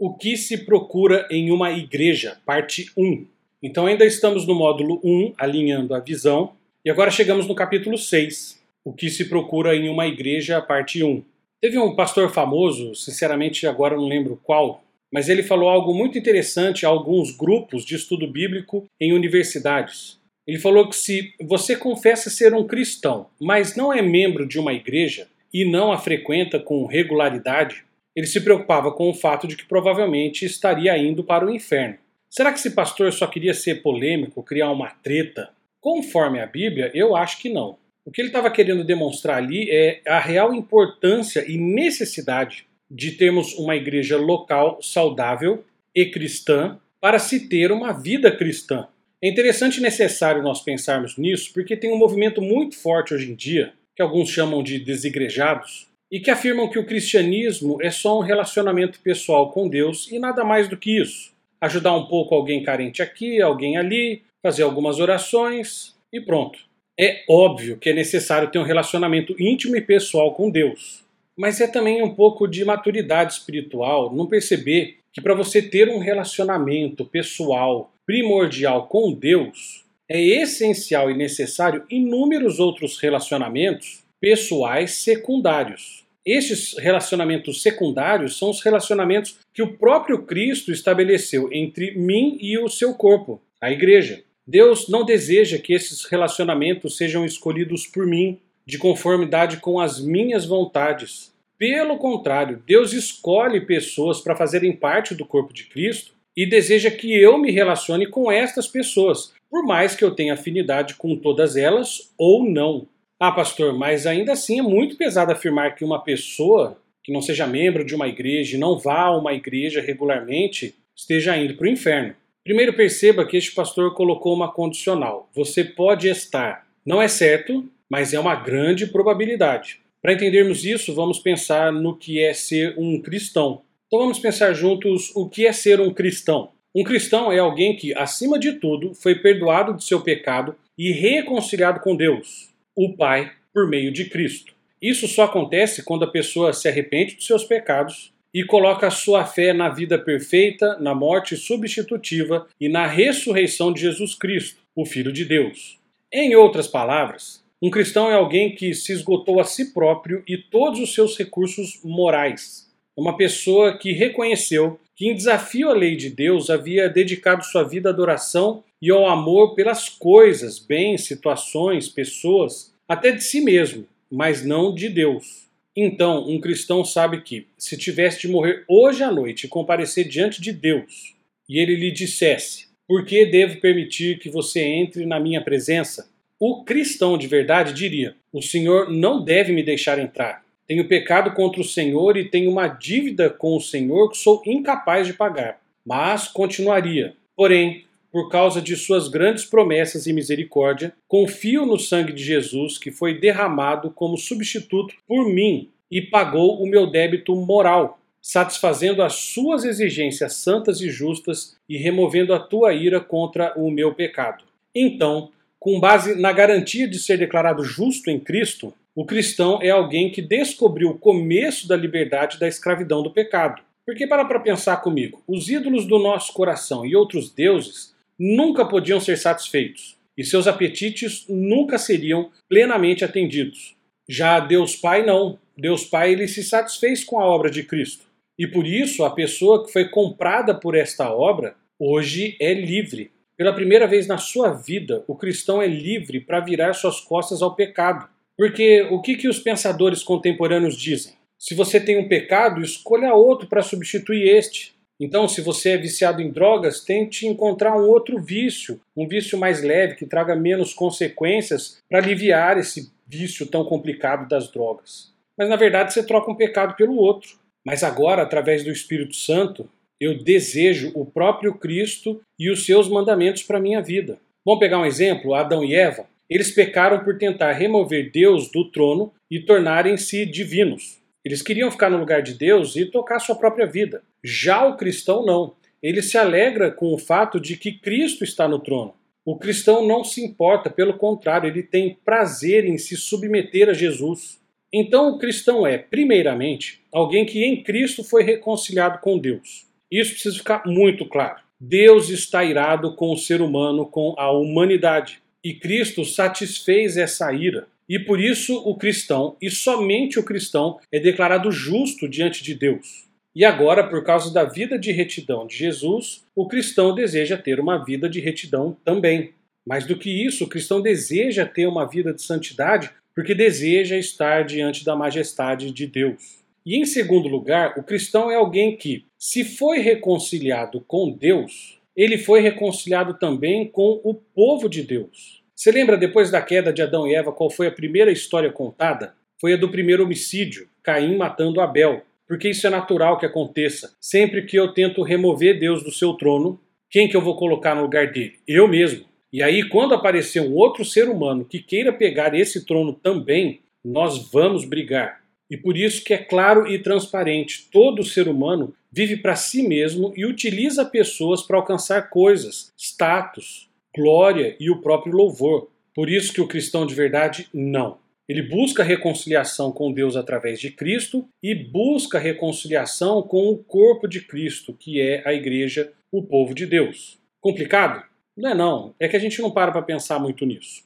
O que se procura em uma igreja, parte 1. Então ainda estamos no módulo 1, alinhando a visão, e agora chegamos no capítulo 6, o que se procura em uma igreja, parte 1. Teve um pastor famoso, sinceramente agora não lembro qual, mas ele falou algo muito interessante a alguns grupos de estudo bíblico em universidades. Ele falou que se você confessa ser um cristão, mas não é membro de uma igreja e não a frequenta com regularidade, ele se preocupava com o fato de que provavelmente estaria indo para o inferno. Será que esse pastor só queria ser polêmico, criar uma treta? Conforme a Bíblia, eu acho que não. O que ele estava querendo demonstrar ali é a real importância e necessidade de termos uma igreja local saudável e cristã para se ter uma vida cristã. É interessante e necessário nós pensarmos nisso porque tem um movimento muito forte hoje em dia, que alguns chamam de desigrejados, e que afirmam que o cristianismo é só um relacionamento pessoal com Deus e nada mais do que isso. Ajudar um pouco alguém carente aqui, alguém ali, fazer algumas orações e pronto. É óbvio que é necessário ter um relacionamento íntimo e pessoal com Deus, mas é também um pouco de maturidade espiritual não perceber que para você ter um relacionamento pessoal primordial com Deus, é essencial e necessário inúmeros outros relacionamentos pessoais secundários. Estes relacionamentos secundários são os relacionamentos que o próprio Cristo estabeleceu entre mim e o seu corpo, a igreja. Deus não deseja que esses relacionamentos sejam escolhidos por mim, de conformidade com as minhas vontades. Pelo contrário, Deus escolhe pessoas para fazerem parte do corpo de Cristo e deseja que eu me relacione com estas pessoas, por mais que eu tenha afinidade com todas elas ou não. Ah, pastor, mas ainda assim é muito pesado afirmar que uma pessoa que não seja membro de uma igreja e não vá a uma igreja regularmente esteja indo para o inferno. Primeiro perceba que este pastor colocou uma condicional. Você pode estar. Não é certo, mas é uma grande probabilidade. Para entendermos isso, vamos pensar no que é ser um cristão. Então vamos pensar juntos o que é ser um cristão. Um cristão é alguém que, acima de tudo, foi perdoado de seu pecado e reconciliado com Deus o Pai por meio de Cristo. Isso só acontece quando a pessoa se arrepende dos seus pecados e coloca a sua fé na vida perfeita, na morte substitutiva e na ressurreição de Jesus Cristo, o Filho de Deus. Em outras palavras, um cristão é alguém que se esgotou a si próprio e todos os seus recursos morais. É uma pessoa que reconheceu que, em desafio à lei de Deus, havia dedicado sua vida à adoração e ao amor pelas coisas, bens, situações, pessoas, até de si mesmo, mas não de Deus. Então, um cristão sabe que, se tivesse de morrer hoje à noite e comparecer diante de Deus, e ele lhe dissesse: Por que devo permitir que você entre na minha presença? O cristão de verdade diria: O Senhor não deve me deixar entrar. Tenho pecado contra o Senhor e tenho uma dívida com o Senhor que sou incapaz de pagar. Mas continuaria: Porém, por causa de suas grandes promessas e misericórdia, confio no sangue de Jesus que foi derramado como substituto por mim e pagou o meu débito moral, satisfazendo as suas exigências santas e justas e removendo a tua ira contra o meu pecado. Então, com base na garantia de ser declarado justo em Cristo, o cristão é alguém que descobriu o começo da liberdade da escravidão do pecado. Porque para para pensar comigo, os ídolos do nosso coração e outros deuses nunca podiam ser satisfeitos e seus apetites nunca seriam plenamente atendidos. Já Deus Pai não. Deus Pai ele se satisfez com a obra de Cristo. E por isso a pessoa que foi comprada por esta obra hoje é livre. Pela primeira vez na sua vida, o cristão é livre para virar suas costas ao pecado. Porque o que, que os pensadores contemporâneos dizem? Se você tem um pecado, escolha outro para substituir este. Então, se você é viciado em drogas, tente encontrar um outro vício, um vício mais leve, que traga menos consequências para aliviar esse vício tão complicado das drogas. Mas na verdade você troca um pecado pelo outro. Mas agora, através do Espírito Santo, eu desejo o próprio Cristo e os seus mandamentos para a minha vida. Vamos pegar um exemplo: Adão e Eva. Eles pecaram por tentar remover Deus do trono e tornarem-se divinos. Eles queriam ficar no lugar de Deus e tocar sua própria vida. Já o cristão não. Ele se alegra com o fato de que Cristo está no trono. O cristão não se importa, pelo contrário, ele tem prazer em se submeter a Jesus. Então, o cristão é, primeiramente, alguém que em Cristo foi reconciliado com Deus. Isso precisa ficar muito claro. Deus está irado com o ser humano, com a humanidade. E Cristo satisfez essa ira. E por isso o cristão, e somente o cristão, é declarado justo diante de Deus. E agora, por causa da vida de retidão de Jesus, o cristão deseja ter uma vida de retidão também. Mais do que isso, o cristão deseja ter uma vida de santidade porque deseja estar diante da majestade de Deus. E em segundo lugar, o cristão é alguém que, se foi reconciliado com Deus, ele foi reconciliado também com o povo de Deus. Você lembra depois da queda de Adão e Eva qual foi a primeira história contada? Foi a do primeiro homicídio, Caim matando Abel. Porque isso é natural que aconteça. Sempre que eu tento remover Deus do seu trono, quem que eu vou colocar no lugar dele? Eu mesmo. E aí, quando aparecer um outro ser humano que queira pegar esse trono também, nós vamos brigar. E por isso que é claro e transparente, todo ser humano vive para si mesmo e utiliza pessoas para alcançar coisas, status, glória e o próprio louvor. Por isso que o cristão de verdade não. Ele busca reconciliação com Deus através de Cristo e busca reconciliação com o corpo de Cristo, que é a igreja, o povo de Deus. Complicado? Não é não, é que a gente não para para pensar muito nisso.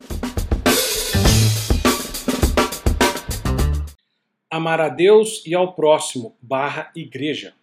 Amar a Deus e ao próximo, barra igreja.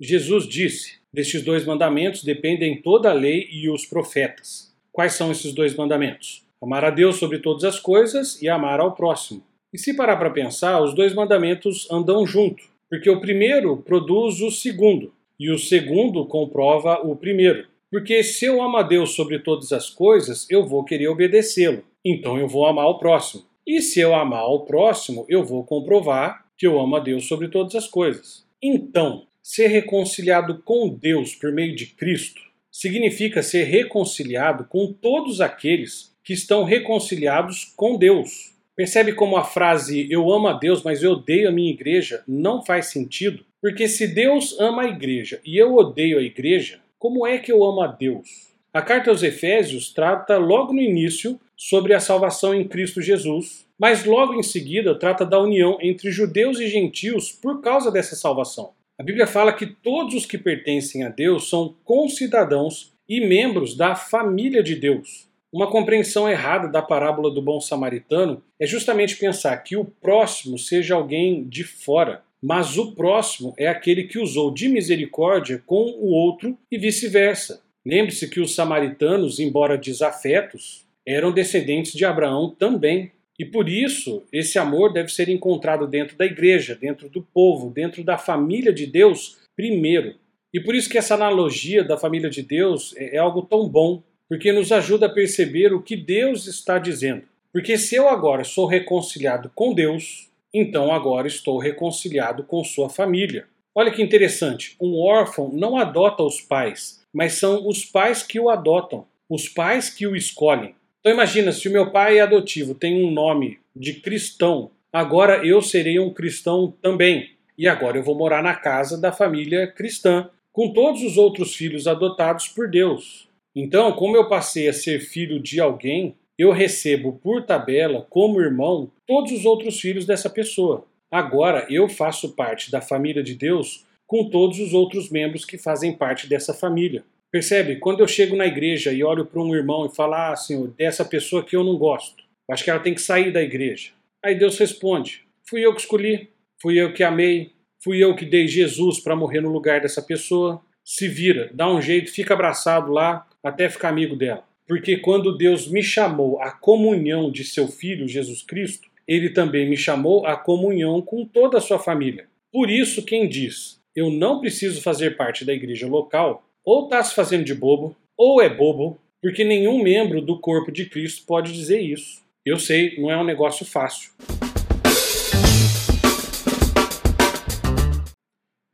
Jesus disse, destes dois mandamentos dependem toda a lei e os profetas. Quais são esses dois mandamentos? Amar a Deus sobre todas as coisas e amar ao próximo. E se parar para pensar, os dois mandamentos andam junto, porque o primeiro produz o segundo, e o segundo comprova o primeiro. Porque se eu amo a Deus sobre todas as coisas, eu vou querer obedecê-lo. Então eu vou amar o próximo. E se eu amar o próximo, eu vou comprovar que eu amo a Deus sobre todas as coisas. Então, ser reconciliado com Deus por meio de Cristo significa ser reconciliado com todos aqueles que estão reconciliados com Deus. Percebe como a frase eu amo a Deus, mas eu odeio a minha igreja não faz sentido? Porque se Deus ama a igreja e eu odeio a igreja, como é que eu amo a Deus? A carta aos Efésios trata logo no início sobre a salvação em Cristo Jesus, mas logo em seguida trata da união entre judeus e gentios por causa dessa salvação. A Bíblia fala que todos os que pertencem a Deus são concidadãos e membros da família de Deus. Uma compreensão errada da parábola do bom samaritano é justamente pensar que o próximo seja alguém de fora, mas o próximo é aquele que usou de misericórdia com o outro e vice-versa. Lembre-se que os samaritanos, embora desafetos, eram descendentes de Abraão também. E por isso, esse amor deve ser encontrado dentro da igreja, dentro do povo, dentro da família de Deus primeiro. E por isso que essa analogia da família de Deus é, é algo tão bom, porque nos ajuda a perceber o que Deus está dizendo. Porque se eu agora sou reconciliado com Deus, então agora estou reconciliado com sua família. Olha que interessante, um órfão não adota os pais, mas são os pais que o adotam, os pais que o escolhem. Então imagina, se o meu pai é adotivo tem um nome de cristão, agora eu serei um cristão também. E agora eu vou morar na casa da família cristã, com todos os outros filhos adotados por Deus. Então, como eu passei a ser filho de alguém, eu recebo por tabela, como irmão, todos os outros filhos dessa pessoa. Agora eu faço parte da família de Deus com todos os outros membros que fazem parte dessa família. Percebe? Quando eu chego na igreja e olho para um irmão e falo, ah, Senhor, dessa pessoa que eu não gosto, acho que ela tem que sair da igreja. Aí Deus responde: fui eu que escolhi, fui eu que amei, fui eu que dei Jesus para morrer no lugar dessa pessoa. Se vira, dá um jeito, fica abraçado lá, até ficar amigo dela. Porque quando Deus me chamou à comunhão de seu filho Jesus Cristo, ele também me chamou à comunhão com toda a sua família. Por isso, quem diz eu não preciso fazer parte da igreja local, ou está se fazendo de bobo, ou é bobo, porque nenhum membro do corpo de Cristo pode dizer isso. Eu sei, não é um negócio fácil.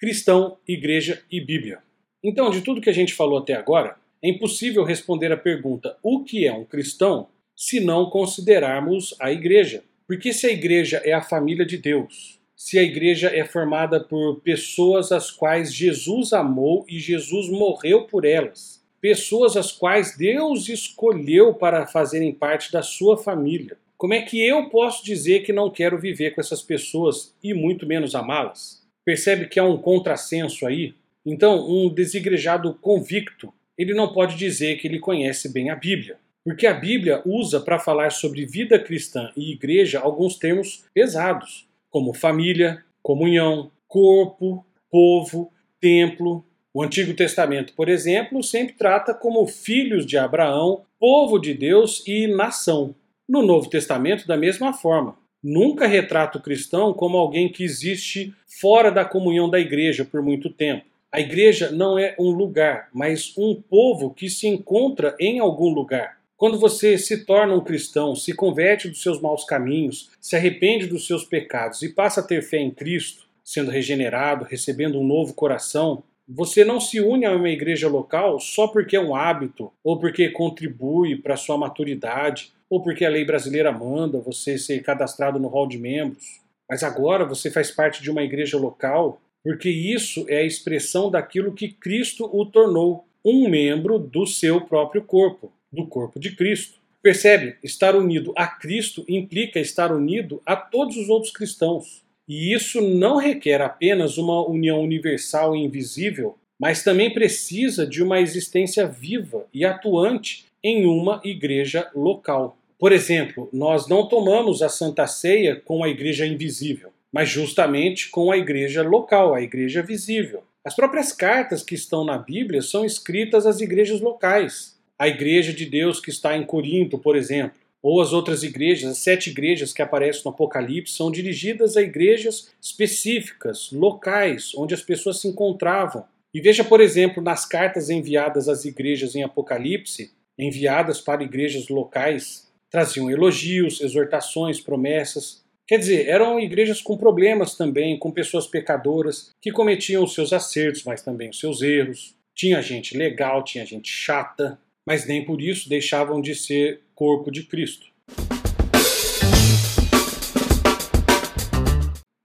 Cristão, Igreja e Bíblia. Então, de tudo que a gente falou até agora, é impossível responder a pergunta o que é um cristão se não considerarmos a igreja. Porque se a igreja é a família de Deus, se a igreja é formada por pessoas as quais Jesus amou e Jesus morreu por elas, pessoas as quais Deus escolheu para fazerem parte da sua família, como é que eu posso dizer que não quero viver com essas pessoas e muito menos amá-las? Percebe que há um contrassenso aí? Então, um desigrejado convicto, ele não pode dizer que ele conhece bem a Bíblia, porque a Bíblia usa para falar sobre vida cristã e igreja alguns termos pesados, como família, comunhão, corpo, povo, templo. O Antigo Testamento, por exemplo, sempre trata como filhos de Abraão, povo de Deus e nação. No Novo Testamento, da mesma forma. Nunca retrata o cristão como alguém que existe fora da comunhão da igreja por muito tempo. A igreja não é um lugar, mas um povo que se encontra em algum lugar. Quando você se torna um cristão, se converte dos seus maus caminhos, se arrepende dos seus pecados e passa a ter fé em Cristo, sendo regenerado, recebendo um novo coração, você não se une a uma igreja local só porque é um hábito, ou porque contribui para sua maturidade, ou porque a lei brasileira manda você ser cadastrado no hall de membros. Mas agora você faz parte de uma igreja local porque isso é a expressão daquilo que Cristo o tornou, um membro do seu próprio corpo, do corpo de Cristo. Percebe? Estar unido a Cristo implica estar unido a todos os outros cristãos. E isso não requer apenas uma união universal e invisível, mas também precisa de uma existência viva e atuante em uma igreja local. Por exemplo, nós não tomamos a Santa Ceia com a igreja invisível mas justamente com a igreja local, a igreja visível. As próprias cartas que estão na Bíblia são escritas às igrejas locais. A igreja de Deus que está em Corinto, por exemplo, ou as outras igrejas, as sete igrejas que aparecem no Apocalipse, são dirigidas a igrejas específicas, locais, onde as pessoas se encontravam. E veja, por exemplo, nas cartas enviadas às igrejas em Apocalipse, enviadas para igrejas locais, traziam elogios, exortações, promessas, Quer dizer, eram igrejas com problemas também, com pessoas pecadoras que cometiam os seus acertos, mas também os seus erros. Tinha gente legal, tinha gente chata, mas nem por isso deixavam de ser corpo de Cristo.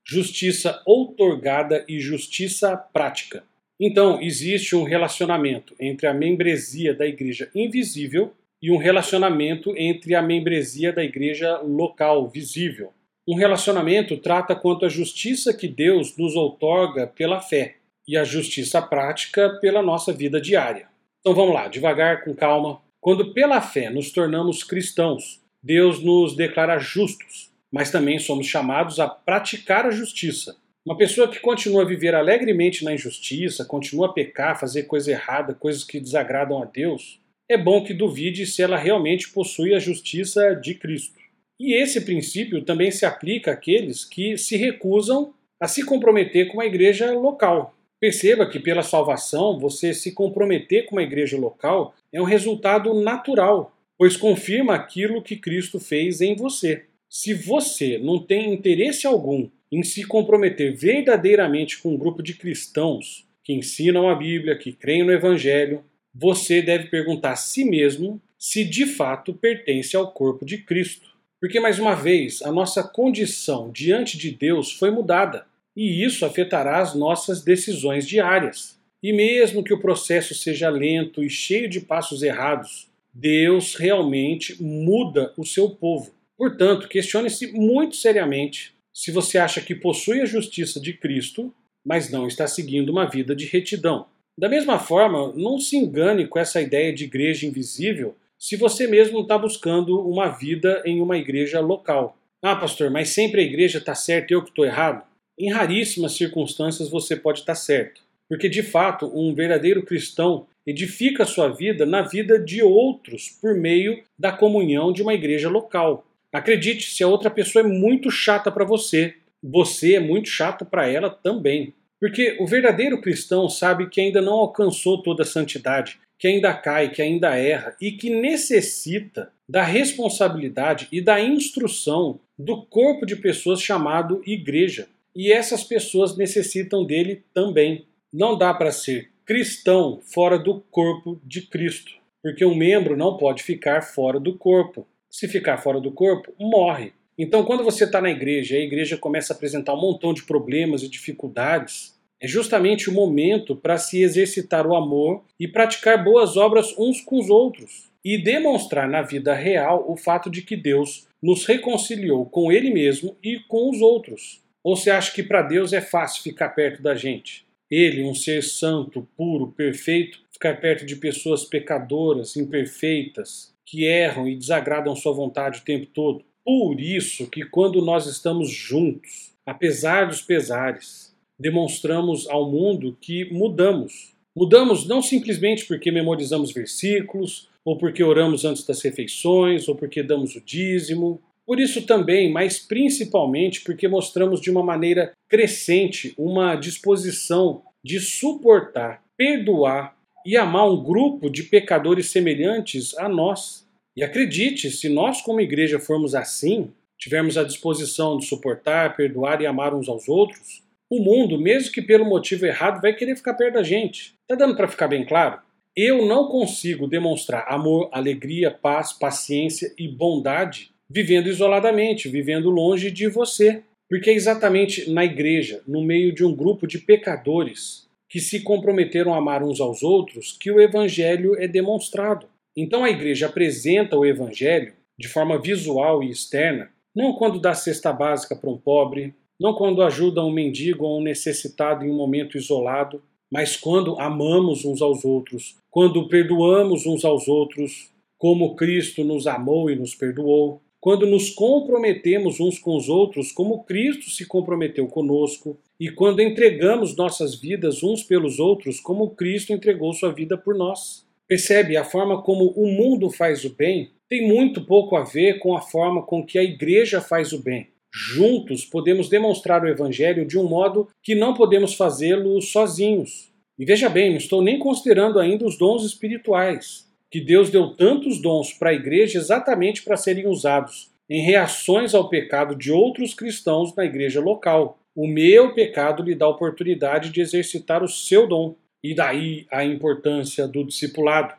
Justiça outorgada e justiça prática. Então, existe um relacionamento entre a membresia da igreja invisível e um relacionamento entre a membresia da igreja local, visível. Um relacionamento trata quanto à justiça que Deus nos outorga pela fé e a justiça prática pela nossa vida diária. Então vamos lá, devagar, com calma. Quando pela fé nos tornamos cristãos, Deus nos declara justos, mas também somos chamados a praticar a justiça. Uma pessoa que continua a viver alegremente na injustiça, continua a pecar, fazer coisa errada, coisas que desagradam a Deus, é bom que duvide se ela realmente possui a justiça de Cristo. E esse princípio também se aplica àqueles que se recusam a se comprometer com a igreja local. Perceba que pela salvação, você se comprometer com a igreja local é um resultado natural, pois confirma aquilo que Cristo fez em você. Se você não tem interesse algum em se comprometer verdadeiramente com um grupo de cristãos que ensinam a Bíblia, que creem no Evangelho, você deve perguntar a si mesmo se de fato pertence ao corpo de Cristo. Porque, mais uma vez, a nossa condição diante de Deus foi mudada, e isso afetará as nossas decisões diárias. E mesmo que o processo seja lento e cheio de passos errados, Deus realmente muda o seu povo. Portanto, questione-se muito seriamente se você acha que possui a justiça de Cristo, mas não está seguindo uma vida de retidão. Da mesma forma, não se engane com essa ideia de igreja invisível se você mesmo está buscando uma vida em uma igreja local. Ah, pastor, mas sempre a igreja está certa e eu que estou errado? Em raríssimas circunstâncias você pode estar certo, porque de fato um verdadeiro cristão edifica sua vida na vida de outros por meio da comunhão de uma igreja local. Acredite, se a outra pessoa é muito chata para você, você é muito chato para ela também. Porque o verdadeiro cristão sabe que ainda não alcançou toda a santidade, que ainda cai, que ainda erra e que necessita da responsabilidade e da instrução do corpo de pessoas chamado igreja. E essas pessoas necessitam dele também. Não dá para ser cristão fora do corpo de Cristo, porque um membro não pode ficar fora do corpo. Se ficar fora do corpo, morre. Então, quando você está na igreja e a igreja começa a apresentar um montão de problemas e dificuldades, é justamente o momento para se exercitar o amor e praticar boas obras uns com os outros e demonstrar na vida real o fato de que Deus nos reconciliou com Ele mesmo e com os outros. Ou você acha que para Deus é fácil ficar perto da gente? Ele, um ser santo, puro, perfeito, ficar perto de pessoas pecadoras, imperfeitas, que erram e desagradam sua vontade o tempo todo. Por isso que quando nós estamos juntos, apesar dos pesares, demonstramos ao mundo que mudamos. Mudamos não simplesmente porque memorizamos versículos, ou porque oramos antes das refeições, ou porque damos o dízimo. Por isso também, mas principalmente porque mostramos de uma maneira crescente uma disposição de suportar, perdoar e amar um grupo de pecadores semelhantes a nós. E acredite, se nós, como igreja, formos assim, tivermos a disposição de suportar, perdoar e amar uns aos outros, o mundo, mesmo que pelo motivo errado, vai querer ficar perto da gente. Tá dando para ficar bem claro? Eu não consigo demonstrar amor, alegria, paz, paciência e bondade vivendo isoladamente, vivendo longe de você. Porque é exatamente na igreja, no meio de um grupo de pecadores que se comprometeram a amar uns aos outros, que o evangelho é demonstrado. Então a igreja apresenta o evangelho de forma visual e externa, não quando dá cesta básica para um pobre, não quando ajuda um mendigo ou um necessitado em um momento isolado, mas quando amamos uns aos outros, quando perdoamos uns aos outros, como Cristo nos amou e nos perdoou, quando nos comprometemos uns com os outros, como Cristo se comprometeu conosco, e quando entregamos nossas vidas uns pelos outros, como Cristo entregou sua vida por nós. Percebe, a forma como o mundo faz o bem tem muito pouco a ver com a forma com que a igreja faz o bem. Juntos podemos demonstrar o evangelho de um modo que não podemos fazê-lo sozinhos. E veja bem, não estou nem considerando ainda os dons espirituais, que Deus deu tantos dons para a igreja exatamente para serem usados em reações ao pecado de outros cristãos na igreja local. O meu pecado lhe dá a oportunidade de exercitar o seu dom. E daí a importância do discipulado.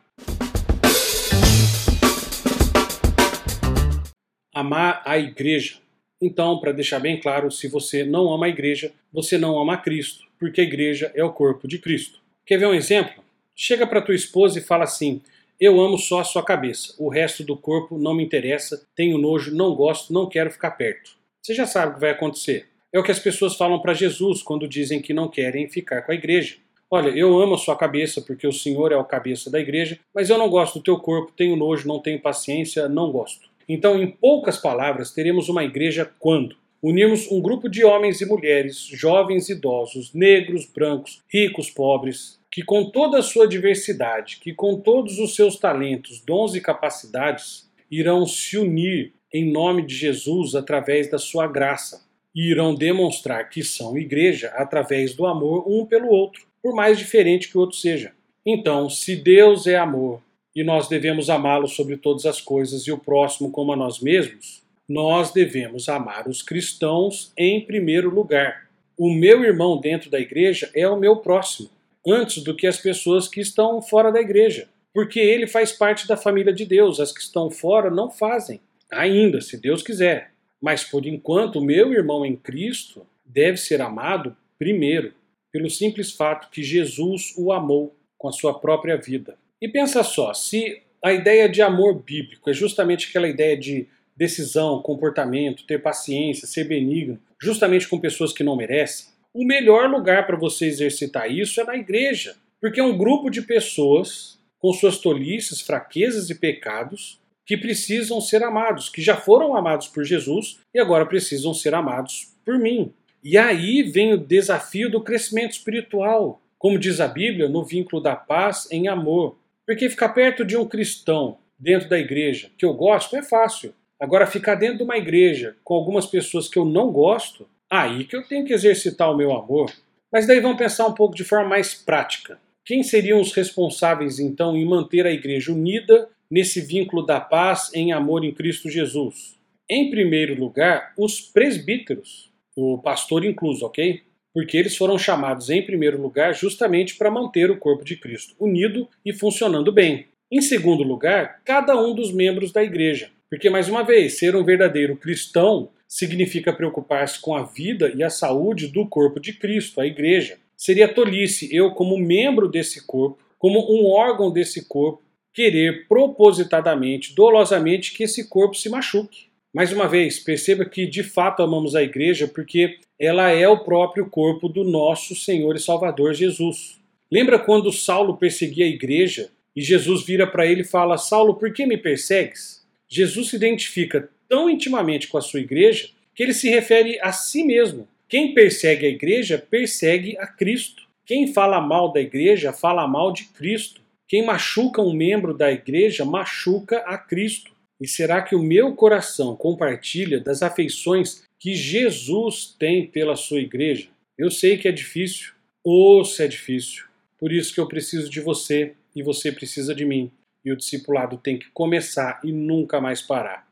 Amar a igreja. Então, para deixar bem claro, se você não ama a igreja, você não ama Cristo, porque a igreja é o corpo de Cristo. Quer ver um exemplo? Chega para tua esposa e fala assim: Eu amo só a sua cabeça, o resto do corpo não me interessa, tenho nojo, não gosto, não quero ficar perto. Você já sabe o que vai acontecer. É o que as pessoas falam para Jesus quando dizem que não querem ficar com a igreja. Olha, eu amo a sua cabeça porque o Senhor é o cabeça da igreja, mas eu não gosto do teu corpo, tenho nojo, não tenho paciência, não gosto. Então, em poucas palavras, teremos uma igreja quando unirmos um grupo de homens e mulheres, jovens e idosos, negros, brancos, ricos, pobres, que com toda a sua diversidade, que com todos os seus talentos, dons e capacidades, irão se unir em nome de Jesus através da sua graça e irão demonstrar que são igreja através do amor um pelo outro por mais diferente que o outro seja. Então, se Deus é amor e nós devemos amá-lo sobre todas as coisas e o próximo como a nós mesmos, nós devemos amar os cristãos em primeiro lugar. O meu irmão dentro da igreja é o meu próximo, antes do que as pessoas que estão fora da igreja, porque ele faz parte da família de Deus, as que estão fora não fazem, ainda, se Deus quiser. Mas por enquanto, meu irmão em Cristo deve ser amado primeiro pelo simples fato que Jesus o amou com a sua própria vida. E pensa só, se a ideia de amor bíblico é justamente aquela ideia de decisão, comportamento, ter paciência, ser benigno, justamente com pessoas que não merecem, o melhor lugar para você exercitar isso é na igreja, porque é um grupo de pessoas com suas tolices, fraquezas e pecados que precisam ser amados, que já foram amados por Jesus e agora precisam ser amados por mim. E aí vem o desafio do crescimento espiritual, como diz a Bíblia, no vínculo da paz em amor. Porque ficar perto de um cristão dentro da igreja que eu gosto é fácil. Agora, ficar dentro de uma igreja com algumas pessoas que eu não gosto, aí que eu tenho que exercitar o meu amor. Mas daí vamos pensar um pouco de forma mais prática. Quem seriam os responsáveis, então, em manter a igreja unida nesse vínculo da paz em amor em Cristo Jesus? Em primeiro lugar, os presbíteros o pastor incluso, ok? Porque eles foram chamados em primeiro lugar justamente para manter o corpo de Cristo unido e funcionando bem. Em segundo lugar, cada um dos membros da igreja. Porque, mais uma vez, ser um verdadeiro cristão significa preocupar-se com a vida e a saúde do corpo de Cristo, a igreja. Seria tolice eu, como membro desse corpo, como um órgão desse corpo, querer propositadamente, dolosamente que esse corpo se machuque. Mais uma vez, perceba que de fato amamos a igreja porque ela é o próprio corpo do nosso Senhor e Salvador Jesus. Lembra quando Saulo perseguia a igreja e Jesus vira para ele e fala: Saulo, por que me persegues? Jesus se identifica tão intimamente com a sua igreja que ele se refere a si mesmo. Quem persegue a igreja, persegue a Cristo. Quem fala mal da igreja, fala mal de Cristo. Quem machuca um membro da igreja, machuca a Cristo. E será que o meu coração compartilha das afeições que Jesus tem pela sua igreja? Eu sei que é difícil, ou se é difícil. Por isso que eu preciso de você e você precisa de mim. E o discipulado tem que começar e nunca mais parar.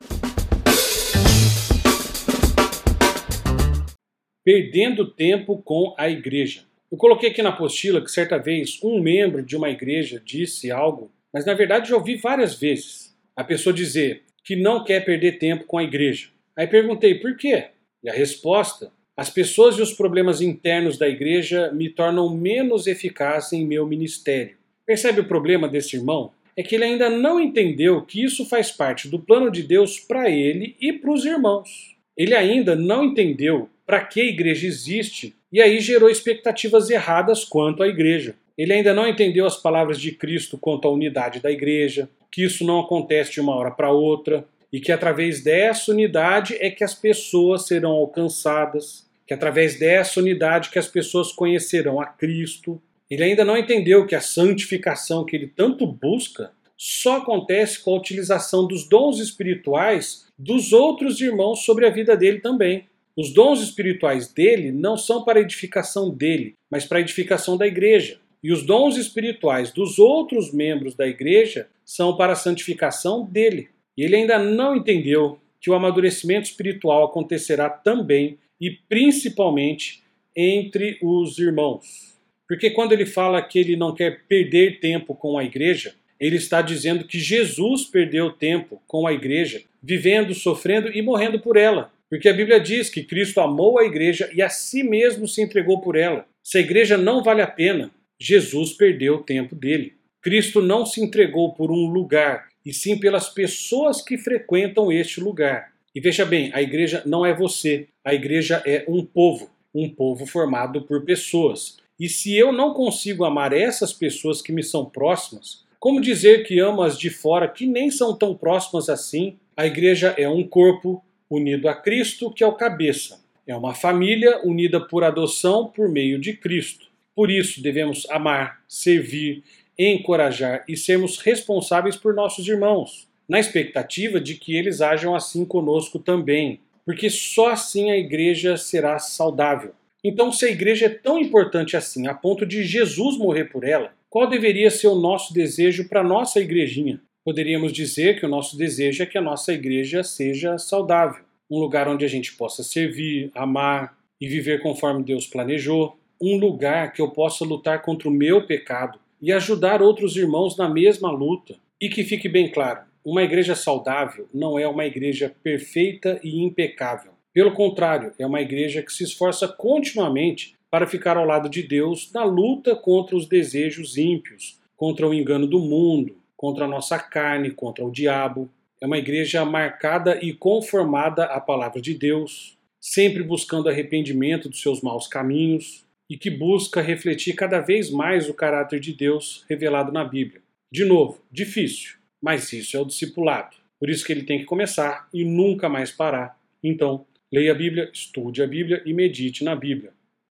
Perdendo tempo com a igreja. Eu coloquei aqui na apostila que certa vez um membro de uma igreja disse algo, mas na verdade já ouvi várias vezes a pessoa dizer que não quer perder tempo com a igreja. Aí perguntei por quê? E a resposta as pessoas e os problemas internos da igreja me tornam menos eficaz em meu ministério. Percebe o problema desse irmão? É que ele ainda não entendeu que isso faz parte do plano de Deus para ele e para os irmãos. Ele ainda não entendeu para que a igreja existe e aí gerou expectativas erradas quanto à igreja. Ele ainda não entendeu as palavras de Cristo quanto à unidade da igreja, que isso não acontece de uma hora para outra e que através dessa unidade é que as pessoas serão alcançadas que através dessa unidade que as pessoas conhecerão a Cristo. Ele ainda não entendeu que a santificação que ele tanto busca só acontece com a utilização dos dons espirituais dos outros irmãos sobre a vida dele também. Os dons espirituais dele não são para edificação dele, mas para edificação da igreja. E os dons espirituais dos outros membros da igreja são para a santificação dele. E ele ainda não entendeu que o amadurecimento espiritual acontecerá também e principalmente entre os irmãos. Porque quando ele fala que ele não quer perder tempo com a igreja, ele está dizendo que Jesus perdeu tempo com a igreja, vivendo, sofrendo e morrendo por ela. Porque a Bíblia diz que Cristo amou a igreja e a si mesmo se entregou por ela. Se a igreja não vale a pena, Jesus perdeu o tempo dele. Cristo não se entregou por um lugar, e sim pelas pessoas que frequentam este lugar. E veja bem, a igreja não é você, a igreja é um povo, um povo formado por pessoas. E se eu não consigo amar essas pessoas que me são próximas, como dizer que amo as de fora que nem são tão próximas assim? A igreja é um corpo unido a Cristo, que é o cabeça. É uma família unida por adoção por meio de Cristo. Por isso devemos amar, servir, encorajar e sermos responsáveis por nossos irmãos na expectativa de que eles ajam assim conosco também, porque só assim a igreja será saudável. Então, se a igreja é tão importante assim, a ponto de Jesus morrer por ela, qual deveria ser o nosso desejo para a nossa igrejinha? Poderíamos dizer que o nosso desejo é que a nossa igreja seja saudável, um lugar onde a gente possa servir, amar e viver conforme Deus planejou, um lugar que eu possa lutar contra o meu pecado e ajudar outros irmãos na mesma luta. E que fique bem claro, uma igreja saudável não é uma igreja perfeita e impecável. Pelo contrário, é uma igreja que se esforça continuamente para ficar ao lado de Deus na luta contra os desejos ímpios, contra o engano do mundo, contra a nossa carne, contra o diabo. É uma igreja marcada e conformada à palavra de Deus, sempre buscando arrependimento dos seus maus caminhos e que busca refletir cada vez mais o caráter de Deus revelado na Bíblia. De novo, difícil, mas isso é o discipulado. Por isso que ele tem que começar e nunca mais parar. Então, leia a Bíblia, estude a Bíblia e medite na Bíblia.